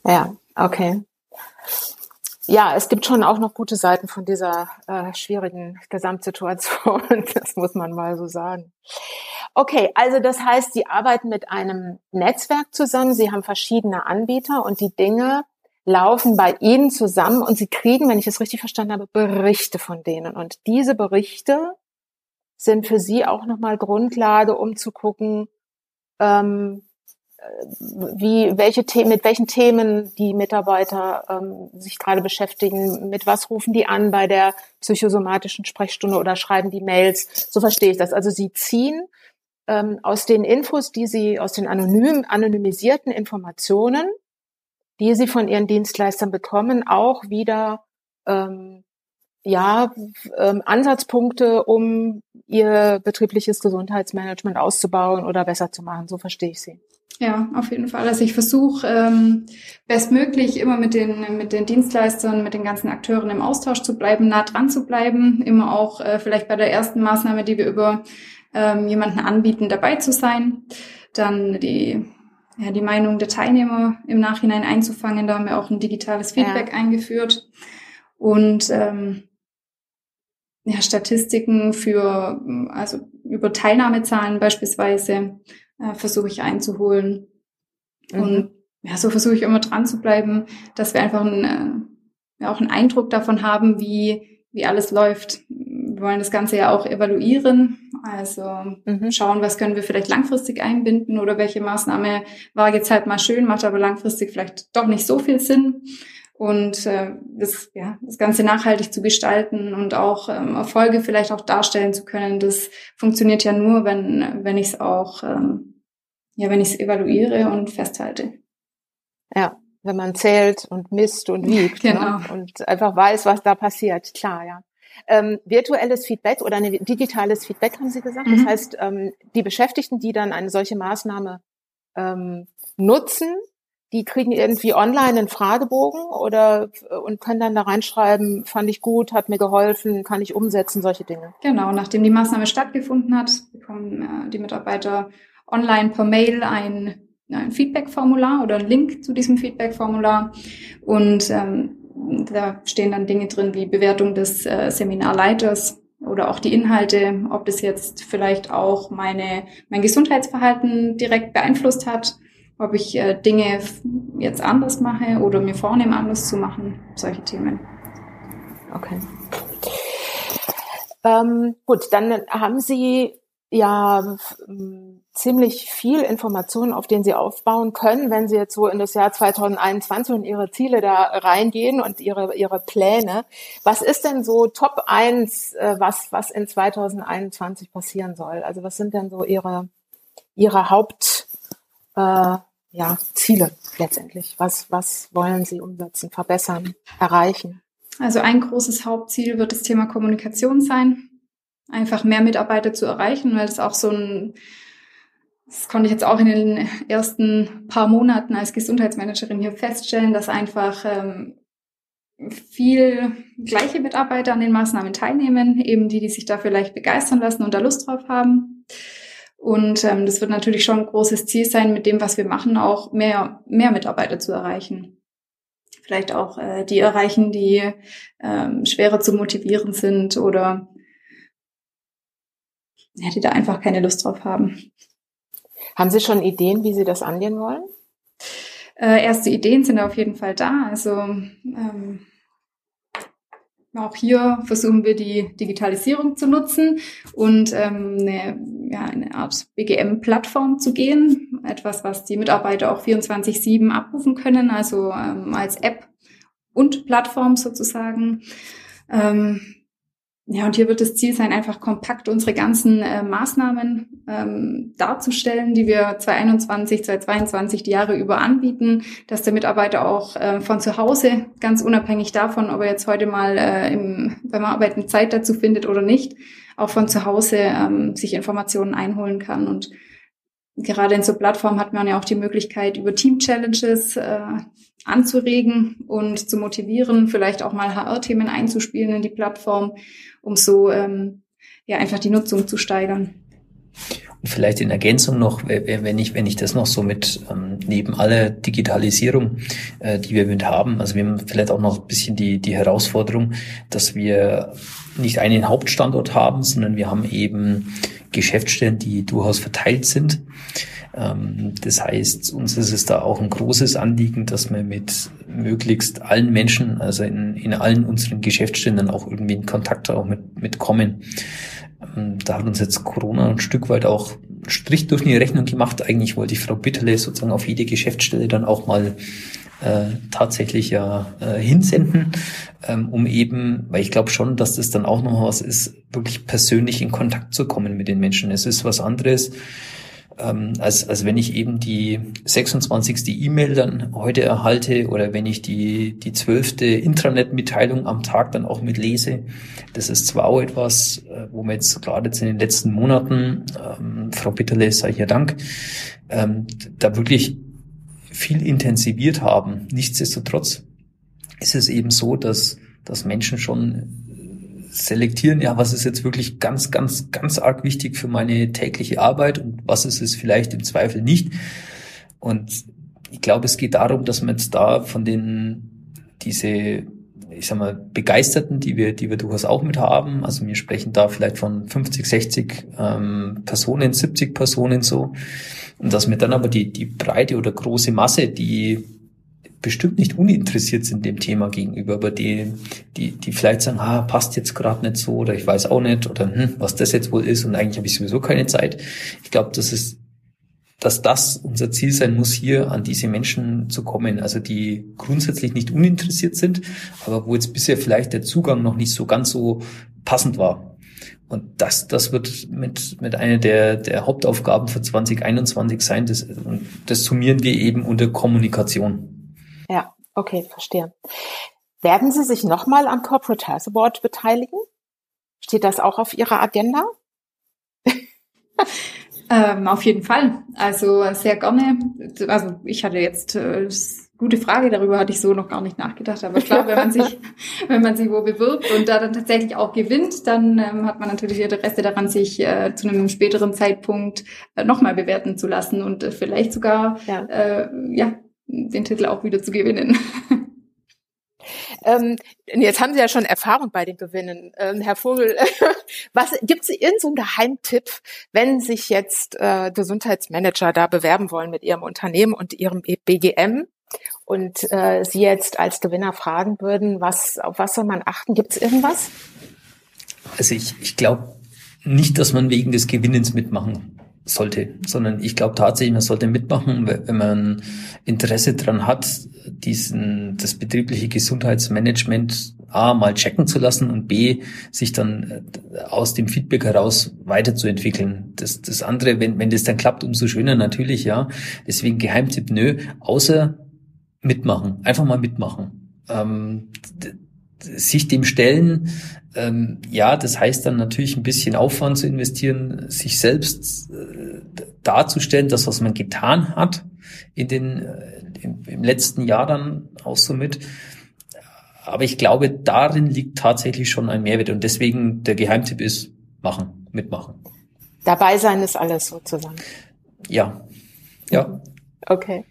ja okay ja, es gibt schon auch noch gute Seiten von dieser äh, schwierigen Gesamtsituation. Das muss man mal so sagen. Okay, also das heißt, Sie arbeiten mit einem Netzwerk zusammen. Sie haben verschiedene Anbieter und die Dinge laufen bei Ihnen zusammen und Sie kriegen, wenn ich es richtig verstanden habe, Berichte von denen. Und diese Berichte sind für Sie auch nochmal Grundlage, um zu gucken, ähm, wie, welche Themen, mit welchen Themen die Mitarbeiter ähm, sich gerade beschäftigen, mit was rufen die an bei der psychosomatischen Sprechstunde oder schreiben die Mails. So verstehe ich das. Also sie ziehen ähm, aus den Infos, die sie, aus den anonym, anonymisierten Informationen, die sie von ihren Dienstleistern bekommen, auch wieder ähm, ja, ähm, Ansatzpunkte, um ihr betriebliches Gesundheitsmanagement auszubauen oder besser zu machen. So verstehe ich sie. Ja, auf jeden Fall. Also ich versuche ähm, bestmöglich immer mit den mit den Dienstleistern, mit den ganzen Akteuren im Austausch zu bleiben, nah dran zu bleiben, immer auch äh, vielleicht bei der ersten Maßnahme, die wir über ähm, jemanden anbieten, dabei zu sein. Dann die ja, die Meinung der Teilnehmer im Nachhinein einzufangen. Da haben wir auch ein digitales Feedback ja. eingeführt und ähm, ja, Statistiken für also über Teilnahmezahlen beispielsweise äh, versuche ich einzuholen. Mhm. Und ja, so versuche ich immer dran zu bleiben, dass wir einfach einen, äh, ja, auch einen Eindruck davon haben, wie, wie alles läuft. Wir wollen das Ganze ja auch evaluieren, also mhm. schauen, was können wir vielleicht langfristig einbinden oder welche Maßnahme war jetzt halt mal schön, macht aber langfristig vielleicht doch nicht so viel Sinn und äh, das, ja, das Ganze nachhaltig zu gestalten und auch ähm, Erfolge vielleicht auch darstellen zu können, das funktioniert ja nur, wenn, wenn ich es auch, ähm, ja, wenn ich es evaluiere und festhalte. Ja, wenn man zählt und misst und wiegt ne? genau. ne? und einfach weiß, was da passiert, klar, ja. Ähm, virtuelles Feedback oder ein digitales Feedback haben Sie gesagt. Mhm. Das heißt, ähm, die Beschäftigten, die dann eine solche Maßnahme ähm, nutzen, die kriegen irgendwie online einen Fragebogen oder und können dann da reinschreiben, fand ich gut, hat mir geholfen, kann ich umsetzen, solche Dinge. Genau, nachdem die Maßnahme stattgefunden hat, bekommen äh, die Mitarbeiter online per Mail ein, ein Feedback-Formular oder einen Link zu diesem Feedback-Formular und ähm, da stehen dann Dinge drin wie Bewertung des äh, Seminarleiters oder auch die Inhalte, ob das jetzt vielleicht auch meine, mein Gesundheitsverhalten direkt beeinflusst hat ob ich äh, Dinge jetzt anders mache oder mir vornehme, anders zu machen, solche Themen. Okay. Ähm, gut, dann haben Sie ja ziemlich viel Informationen, auf denen Sie aufbauen können, wenn Sie jetzt so in das Jahr 2021 und Ihre Ziele da reingehen und Ihre, Ihre Pläne. Was ist denn so Top 1, äh, was, was in 2021 passieren soll? Also was sind denn so Ihre, Ihre Haupt, äh, ja, Ziele letztendlich? Was, was wollen Sie umsetzen, verbessern, erreichen? Also ein großes Hauptziel wird das Thema Kommunikation sein einfach mehr Mitarbeiter zu erreichen, weil das auch so ein, das konnte ich jetzt auch in den ersten paar Monaten als Gesundheitsmanagerin hier feststellen, dass einfach ähm, viel gleiche Mitarbeiter an den Maßnahmen teilnehmen, eben die, die sich da vielleicht begeistern lassen und da Lust drauf haben. Und ähm, das wird natürlich schon ein großes Ziel sein, mit dem, was wir machen, auch mehr, mehr Mitarbeiter zu erreichen. Vielleicht auch äh, die erreichen, die ähm, schwerer zu motivieren sind oder ja, die da einfach keine Lust drauf haben. Haben Sie schon Ideen, wie Sie das angehen wollen? Äh, erste Ideen sind auf jeden Fall da. Also ähm, auch hier versuchen wir die Digitalisierung zu nutzen und ähm, eine, ja, eine Art BGM-Plattform zu gehen. Etwas, was die Mitarbeiter auch 24-7 abrufen können, also ähm, als App und Plattform sozusagen. Ähm, ja, und hier wird das Ziel sein, einfach kompakt unsere ganzen äh, Maßnahmen ähm, darzustellen, die wir 2021, 2022 die Jahre über anbieten, dass der Mitarbeiter auch äh, von zu Hause, ganz unabhängig davon, ob er jetzt heute mal äh, im, beim Arbeiten Zeit dazu findet oder nicht, auch von zu Hause ähm, sich Informationen einholen kann. Und gerade in so Plattformen hat man ja auch die Möglichkeit, über Team-Challenges äh, anzuregen und zu motivieren, vielleicht auch mal HR-Themen einzuspielen in die Plattform um so ähm, ja einfach die Nutzung zu steigern. Und vielleicht in Ergänzung noch, wenn ich, wenn ich das noch so mit ähm, neben aller Digitalisierung, äh, die wir mit haben, also wir haben vielleicht auch noch ein bisschen die, die Herausforderung, dass wir nicht einen Hauptstandort haben, sondern wir haben eben Geschäftsstellen, die durchaus verteilt sind. Ähm, das heißt, uns ist es da auch ein großes Anliegen, dass wir mit möglichst allen Menschen, also in, in allen unseren Geschäftsstellen dann auch irgendwie in Kontakt auch mit, mit. Ähm, da hat uns jetzt Corona ein Stück weit auch Strich durch die Rechnung gemacht. Eigentlich wollte ich Frau Bitterle sozusagen auf jede Geschäftsstelle dann auch mal äh, tatsächlich ja äh, hinsenden, ähm, um eben, weil ich glaube schon, dass das dann auch noch was ist, wirklich persönlich in Kontakt zu kommen mit den Menschen. Es ist was anderes, ähm, als, als wenn ich eben die 26. E-Mail dann heute erhalte oder wenn ich die, die 12. Intranet-Mitteilung am Tag dann auch mit lese. Das ist zwar auch etwas, äh, wo wir jetzt gerade jetzt in den letzten Monaten, ähm, Frau Bitterle sei hier Dank, ähm, da wirklich viel intensiviert haben. Nichtsdestotrotz ist es eben so, dass, dass Menschen schon selektieren, ja, was ist jetzt wirklich ganz, ganz, ganz arg wichtig für meine tägliche Arbeit und was ist es vielleicht im Zweifel nicht. Und ich glaube, es geht darum, dass man jetzt da von den, diese, ich sag mal, Begeisterten, die wir, die wir durchaus auch mit haben, also wir sprechen da vielleicht von 50, 60 ähm, Personen, 70 Personen so, und dass wir dann aber die, die breite oder große Masse, die bestimmt nicht uninteressiert sind dem Thema gegenüber, aber die, die, die vielleicht sagen, ah, passt jetzt gerade nicht so oder ich weiß auch nicht oder hm, was das jetzt wohl ist und eigentlich habe ich sowieso keine Zeit. Ich glaube, das ist, dass das unser Ziel sein muss, hier an diese Menschen zu kommen, also die grundsätzlich nicht uninteressiert sind, aber wo jetzt bisher vielleicht der Zugang noch nicht so ganz so passend war. Und das, das wird mit, mit einer der, der Hauptaufgaben für 2021 sein. Das, das summieren wir eben unter Kommunikation. Ja, okay, verstehe. Werden Sie sich nochmal am Corporate Health Award beteiligen? Steht das auch auf Ihrer Agenda? ähm, auf jeden Fall. Also sehr gerne. Also ich hatte jetzt äh, gute Frage, darüber hatte ich so noch gar nicht nachgedacht. Aber klar, wenn man sich, wenn man sich wo bewirbt und da dann tatsächlich auch gewinnt, dann ähm, hat man natürlich Interesse daran, sich äh, zu einem späteren Zeitpunkt äh, nochmal bewerten zu lassen und äh, vielleicht sogar ja. Äh, ja den Titel auch wieder zu gewinnen. Ähm, jetzt haben Sie ja schon Erfahrung bei den Gewinnen, ähm, Herr Vogel. Was gibt es irgendeinen so Geheimtipp, wenn sich jetzt äh, Gesundheitsmanager da bewerben wollen mit ihrem Unternehmen und ihrem BGM und äh, Sie jetzt als Gewinner fragen würden, was auf was soll man achten? Gibt es irgendwas? Also ich, ich glaube, nicht, dass man wegen des Gewinnens mitmachen sollte, sondern ich glaube tatsächlich, man sollte mitmachen, wenn man Interesse dran hat, diesen, das betriebliche Gesundheitsmanagement A mal checken zu lassen und B sich dann äh, aus dem Feedback heraus weiterzuentwickeln. Das, das andere, wenn, wenn das dann klappt, umso schöner natürlich, ja. Deswegen Geheimtipp, nö, außer mitmachen, einfach mal mitmachen. Ähm, sich dem stellen, ähm, ja, das heißt dann natürlich ein bisschen Aufwand zu investieren, sich selbst äh, darzustellen, das, was man getan hat in den, äh, im, im letzten Jahr dann auch so mit. Aber ich glaube, darin liegt tatsächlich schon ein Mehrwert und deswegen der Geheimtipp ist, machen, mitmachen. Dabei sein ist alles sozusagen. Ja, ja. Okay.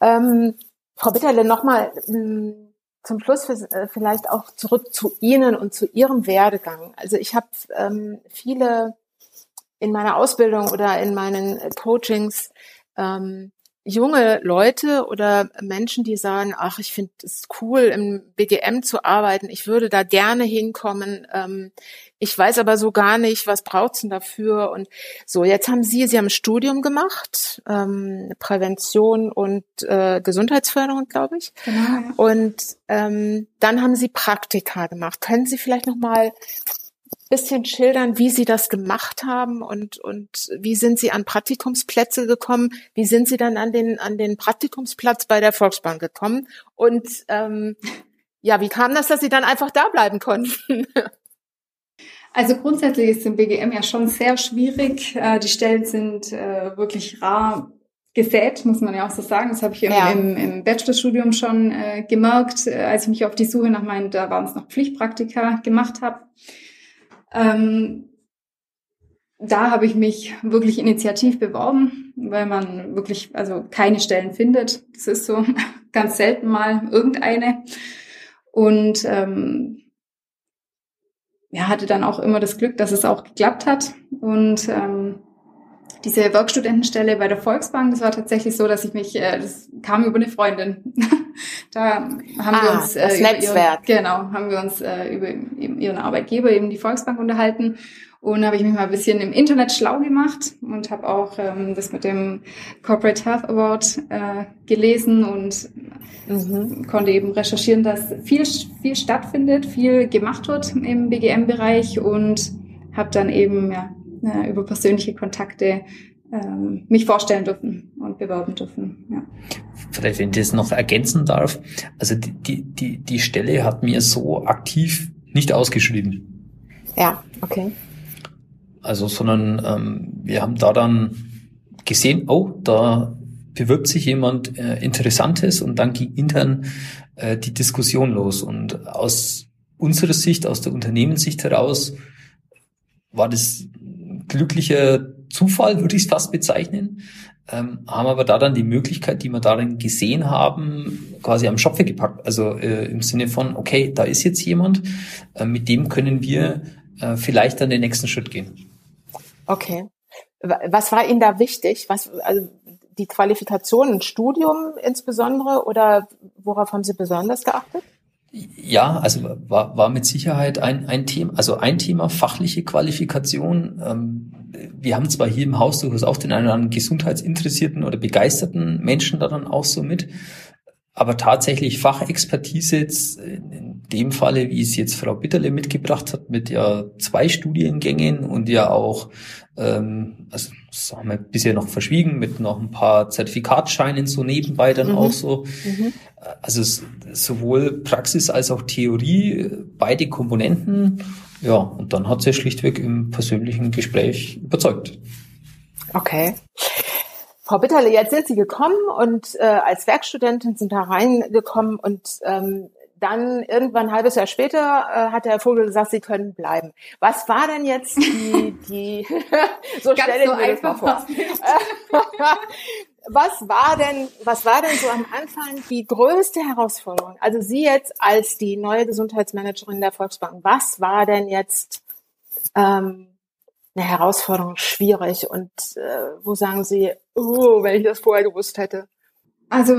Ähm, Frau Bitterle, nochmal hm, zum Schluss äh, vielleicht auch zurück zu Ihnen und zu Ihrem Werdegang. Also ich habe ähm, viele in meiner Ausbildung oder in meinen Coachings ähm, junge Leute oder Menschen, die sagen, ach, ich finde es cool, im BGM zu arbeiten, ich würde da gerne hinkommen, ähm, ich weiß aber so gar nicht, was braucht's denn dafür? Und so, jetzt haben Sie, Sie haben ein Studium gemacht, ähm, Prävention und äh, Gesundheitsförderung, glaube ich. Genau. Und ähm, dann haben Sie Praktika gemacht. Können Sie vielleicht noch mal bisschen schildern, wie Sie das gemacht haben und, und wie sind Sie an Praktikumsplätze gekommen? Wie sind Sie dann an den, an den Praktikumsplatz bei der Volksbank gekommen? Und ähm, ja, wie kam das, dass Sie dann einfach da bleiben konnten? Also grundsätzlich ist im BGM ja schon sehr schwierig. Äh, die Stellen sind äh, wirklich rar gesät, muss man ja auch so sagen. Das habe ich im, ja. im, im Bachelorstudium schon äh, gemerkt, als ich mich auf die Suche nach meinen, da waren es noch Pflichtpraktika gemacht habe. Ähm, da habe ich mich wirklich initiativ beworben, weil man wirklich also keine Stellen findet. Das ist so ganz selten mal irgendeine. Und ähm, ja, hatte dann auch immer das Glück, dass es auch geklappt hat. Und ähm, diese Werkstudentenstelle bei der Volksbank, das war tatsächlich so, dass ich mich, äh, das kam über eine Freundin. da haben ah, wir uns äh, Netzwerk. Ihren, genau, haben wir uns äh, über eben ihren Arbeitgeber, eben die Volksbank unterhalten. Und habe ich mich mal ein bisschen im Internet schlau gemacht und habe auch ähm, das mit dem Corporate Health Award äh, gelesen und mhm. konnte eben recherchieren, dass viel, viel stattfindet, viel gemacht wird im BGM-Bereich und habe dann eben ja, äh, über persönliche Kontakte ähm, mich vorstellen dürfen und bewerben dürfen. Ja. Vielleicht, wenn ich das noch ergänzen darf, also die, die, die, die Stelle hat mir so aktiv nicht ausgeschrieben. Ja, okay. Also, sondern ähm, wir haben da dann gesehen, oh, da bewirbt sich jemand äh, Interessantes und dann ging intern äh, die Diskussion los. Und aus unserer Sicht, aus der Unternehmenssicht heraus, war das glücklicher Zufall, würde ich es fast bezeichnen, ähm, haben aber da dann die Möglichkeit, die wir darin gesehen haben, quasi am Schopfe gepackt. Also äh, im Sinne von, okay, da ist jetzt jemand, äh, mit dem können wir äh, vielleicht dann den nächsten Schritt gehen. Okay. Was war Ihnen da wichtig? Was, also die Qualifikation, ein Studium insbesondere oder worauf haben Sie besonders geachtet? Ja, also war, war mit Sicherheit ein, ein Thema, also ein Thema fachliche Qualifikation. Ähm, wir haben zwar hier im Haus durchaus auch den einen oder anderen gesundheitsinteressierten oder begeisterten Menschen daran auch so mit, aber tatsächlich Fachexpertise jetzt in dem Falle, wie es jetzt Frau Bitterle mitgebracht hat, mit ja zwei Studiengängen und ja auch, ähm, also das haben wir bisher noch verschwiegen, mit noch ein paar Zertifikatscheinen so nebenbei dann mhm. auch so. Mhm. Also sowohl Praxis als auch Theorie, beide Komponenten. Ja, und dann hat sie schlichtweg im persönlichen Gespräch überzeugt. Okay. Frau Bitterle, jetzt sind Sie gekommen und äh, als Werkstudentin sind da reingekommen und ähm, dann irgendwann ein halbes Jahr später äh, hat der Vogel gesagt, Sie können bleiben. Was war denn jetzt die, die so stelle ich mir das mal vor. was war denn, was war denn so am Anfang die größte Herausforderung? Also Sie jetzt als die neue Gesundheitsmanagerin der Volksbank, was war denn jetzt ähm, eine Herausforderung schwierig und äh, wo sagen Sie, oh, wenn ich das vorher gewusst hätte? Also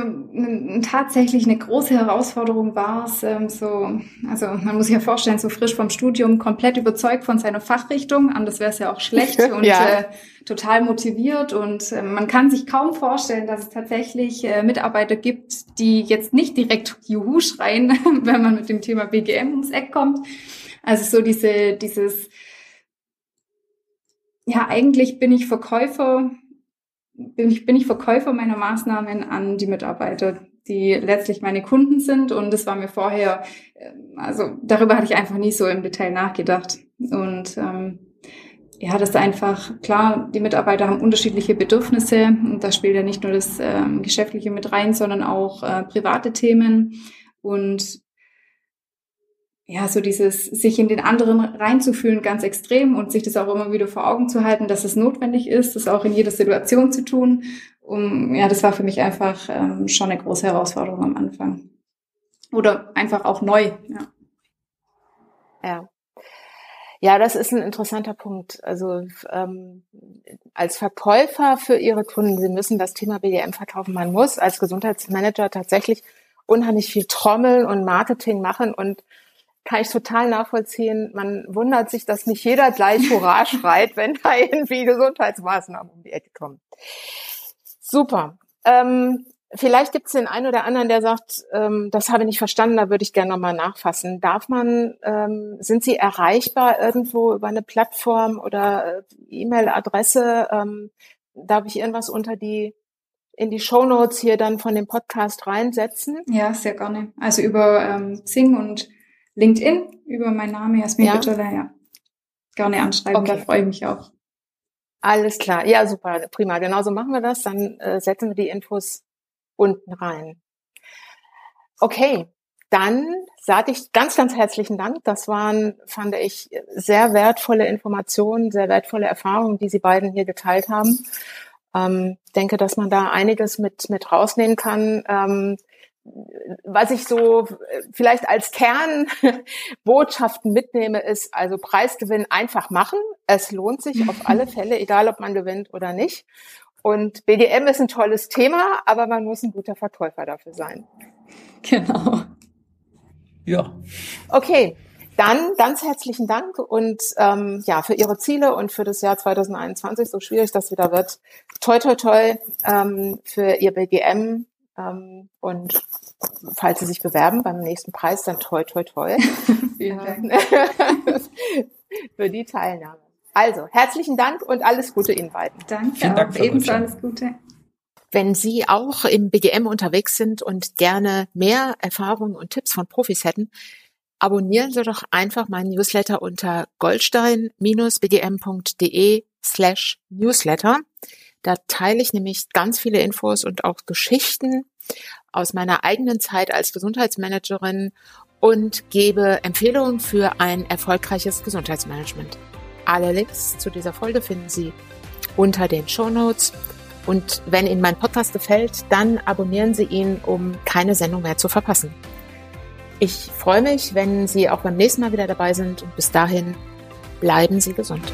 tatsächlich eine große Herausforderung war es, ähm, so, also man muss sich ja vorstellen, so frisch vom Studium, komplett überzeugt von seiner Fachrichtung, anders wäre es ja auch schlecht und ja. äh, total motiviert und äh, man kann sich kaum vorstellen, dass es tatsächlich äh, Mitarbeiter gibt, die jetzt nicht direkt Juhu schreien, wenn man mit dem Thema BGM ums Eck kommt. Also so diese, dieses, ja, eigentlich bin ich Verkäufer bin ich, bin ich Verkäufer meiner Maßnahmen an die Mitarbeiter, die letztlich meine Kunden sind. Und das war mir vorher, ähm, also darüber hatte ich einfach nie so im Detail nachgedacht. Und ähm, ja, das ist einfach klar, die Mitarbeiter haben unterschiedliche Bedürfnisse und da spielt ja nicht nur das ähm, Geschäftliche mit rein, sondern auch äh, private Themen. Und ja, so dieses sich in den anderen reinzufühlen ganz extrem und sich das auch immer wieder vor Augen zu halten, dass es notwendig ist, das auch in jeder Situation zu tun. Um, ja, das war für mich einfach ähm, schon eine große Herausforderung am Anfang. Oder einfach auch neu, ja. Ja. Ja, das ist ein interessanter Punkt. Also ähm, als Verkäufer für Ihre Kunden, Sie müssen das Thema BDM verkaufen. Man muss als Gesundheitsmanager tatsächlich unheimlich viel Trommeln und Marketing machen und kann ich total nachvollziehen. Man wundert sich, dass nicht jeder gleich Hurra schreit, wenn da irgendwie Gesundheitsmaßnahmen um die Ecke kommen. Super. Ähm, vielleicht gibt es den einen oder anderen, der sagt, ähm, das habe ich nicht verstanden, da würde ich gerne nochmal nachfassen. Darf man, ähm, sind Sie erreichbar irgendwo über eine Plattform oder äh, E-Mail-Adresse? Ähm, darf ich irgendwas unter die in die Show Notes hier dann von dem Podcast reinsetzen? Ja, sehr gerne. Also über ähm, Sing und LinkedIn über meinen Namen Jasmin ja. Bittler, ja. Gerne anschreiben, okay. da freue ich mich auch. Alles klar. Ja, super. Prima. Genauso machen wir das. Dann äh, setzen wir die Infos unten rein. Okay. Dann sage ich ganz, ganz herzlichen Dank. Das waren, fand ich, sehr wertvolle Informationen, sehr wertvolle Erfahrungen, die Sie beiden hier geteilt haben. Ähm, denke, dass man da einiges mit, mit rausnehmen kann. Ähm, was ich so äh, vielleicht als Kernbotschaften mitnehme, ist also Preisgewinn einfach machen. Es lohnt sich auf alle Fälle, egal ob man gewinnt oder nicht. Und BDM ist ein tolles Thema, aber man muss ein guter Verkäufer dafür sein. Genau. Ja. Okay, dann ganz herzlichen Dank und ähm, ja für Ihre Ziele und für das Jahr 2021, so schwierig das wieder wird. Toi toi toi ähm, für Ihr BGM und falls Sie sich bewerben beim nächsten Preis, dann toi, toi, toi. Vielen Dank. Für die Teilnahme. Also, herzlichen Dank und alles Gute Ihnen beiden. Danke. Vielen Dank. Ebenso alles Gute. Wenn Sie auch im BGM unterwegs sind und gerne mehr Erfahrungen und Tipps von Profis hätten, abonnieren Sie doch einfach meinen Newsletter unter goldstein-bgm.de slash newsletter. Da teile ich nämlich ganz viele Infos und auch Geschichten aus meiner eigenen Zeit als Gesundheitsmanagerin und gebe Empfehlungen für ein erfolgreiches Gesundheitsmanagement. Alle Links zu dieser Folge finden Sie unter den Show Notes. Und wenn Ihnen mein Podcast gefällt, dann abonnieren Sie ihn, um keine Sendung mehr zu verpassen. Ich freue mich, wenn Sie auch beim nächsten Mal wieder dabei sind und bis dahin bleiben Sie gesund.